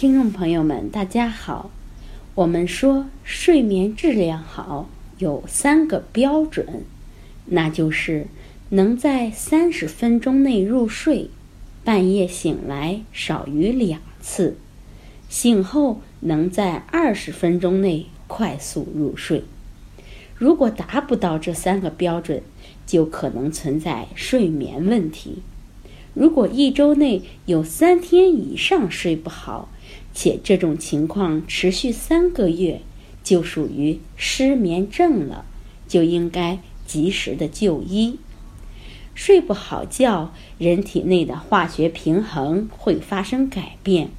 听众朋友们，大家好。我们说睡眠质量好有三个标准，那就是能在三十分钟内入睡，半夜醒来少于两次，醒后能在二十分钟内快速入睡。如果达不到这三个标准，就可能存在睡眠问题。如果一周内有三天以上睡不好，且这种情况持续三个月，就属于失眠症了，就应该及时的就医。睡不好觉，人体内的化学平衡会发生改变，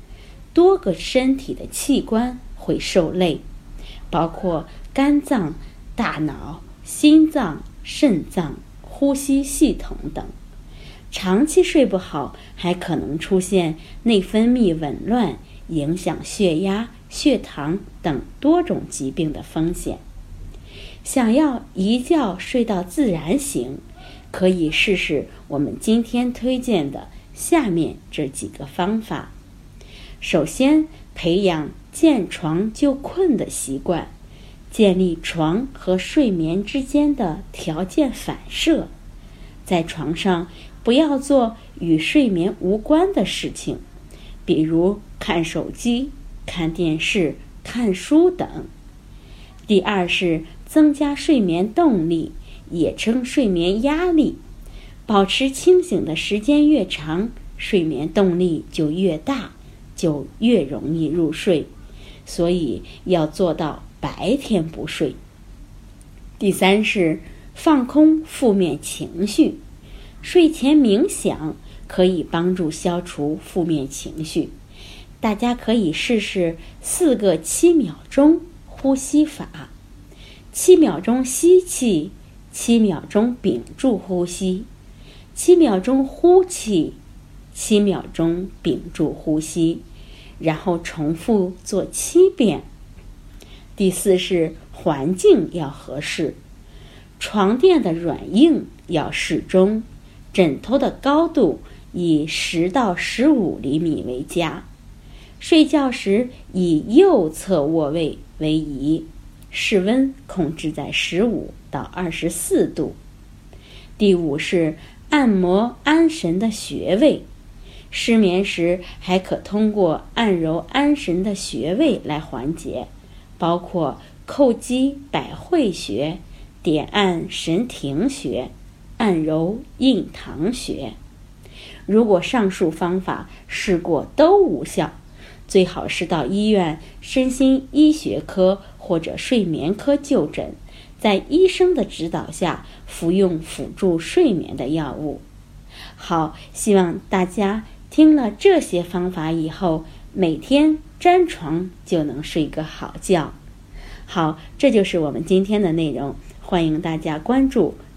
多个身体的器官会受累，包括肝脏、大脑、心脏、肾脏、呼吸系统等。长期睡不好，还可能出现内分泌紊乱。影响血压、血糖等多种疾病的风险。想要一觉睡到自然醒，可以试试我们今天推荐的下面这几个方法。首先，培养见床就困的习惯，建立床和睡眠之间的条件反射。在床上不要做与睡眠无关的事情。比如看手机、看电视、看书等。第二是增加睡眠动力，也称睡眠压力。保持清醒的时间越长，睡眠动力就越大，就越容易入睡。所以要做到白天不睡。第三是放空负面情绪，睡前冥想。可以帮助消除负面情绪，大家可以试试四个七秒钟呼吸法：七秒钟吸气，七秒钟屏住呼吸，七秒钟呼气，七秒钟屏住呼吸，然后重复做七遍。第四是环境要合适，床垫的软硬要适中，枕头的高度。以十到十五厘米为佳，睡觉时以右侧卧位为宜，室温控制在十五到二十四度。第五是按摩安神的穴位，失眠时还可通过按揉安神的穴位来缓解，包括叩击百会穴、点按神庭穴、按揉印堂穴。如果上述方法试过都无效，最好是到医院身心医学科或者睡眠科就诊，在医生的指导下服用辅助睡眠的药物。好，希望大家听了这些方法以后，每天沾床就能睡个好觉。好，这就是我们今天的内容，欢迎大家关注、